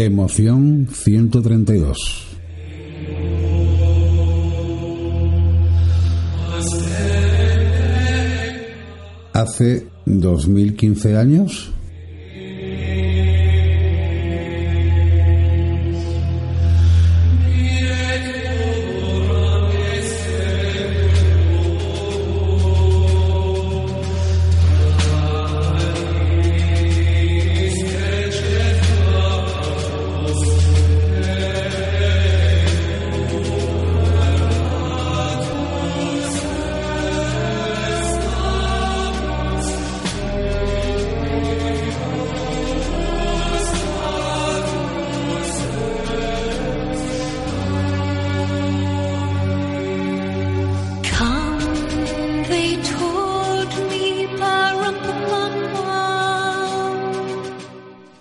Emoción 132. Hace 2015 años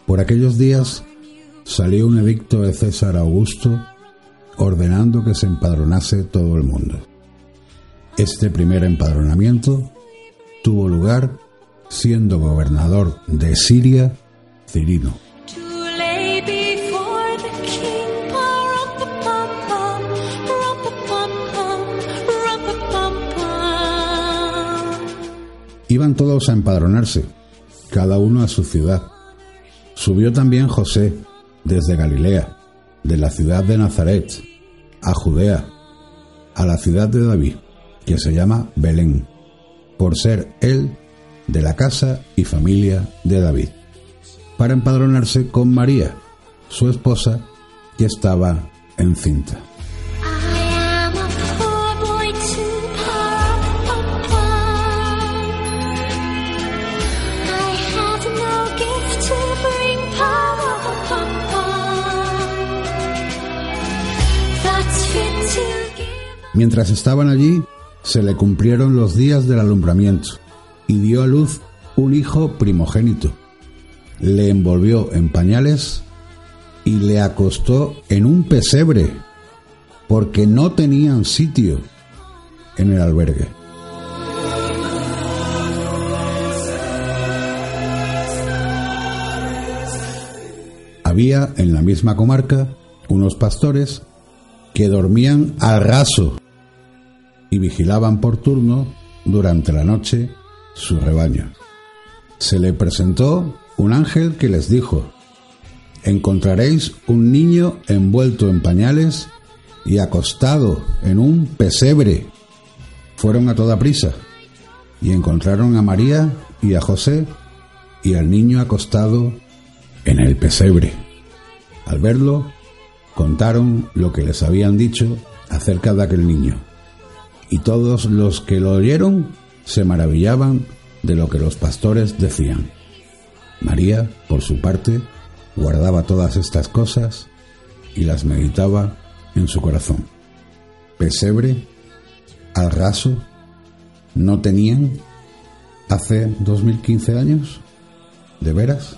Por aquellos días salió un edicto de César Augusto ordenando que se empadronase todo el mundo. Este primer empadronamiento tuvo lugar siendo gobernador de Siria Cirino. Iban todos a empadronarse, cada uno a su ciudad. Subió también José desde Galilea, de la ciudad de Nazaret, a Judea, a la ciudad de David, que se llama Belén, por ser él de la casa y familia de David, para empadronarse con María, su esposa, que estaba encinta. Mientras estaban allí, se le cumplieron los días del alumbramiento y dio a luz un hijo primogénito. Le envolvió en pañales y le acostó en un pesebre porque no tenían sitio en el albergue. Había en la misma comarca unos pastores que dormían al raso y vigilaban por turno durante la noche su rebaño. Se le presentó un ángel que les dijo, encontraréis un niño envuelto en pañales y acostado en un pesebre. Fueron a toda prisa y encontraron a María y a José y al niño acostado en el pesebre. Al verlo, contaron lo que les habían dicho acerca de aquel niño y todos los que lo oyeron se maravillaban de lo que los pastores decían. María, por su parte, guardaba todas estas cosas y las meditaba en su corazón. Pesebre, al raso, no tenían hace 2015 años, ¿de veras?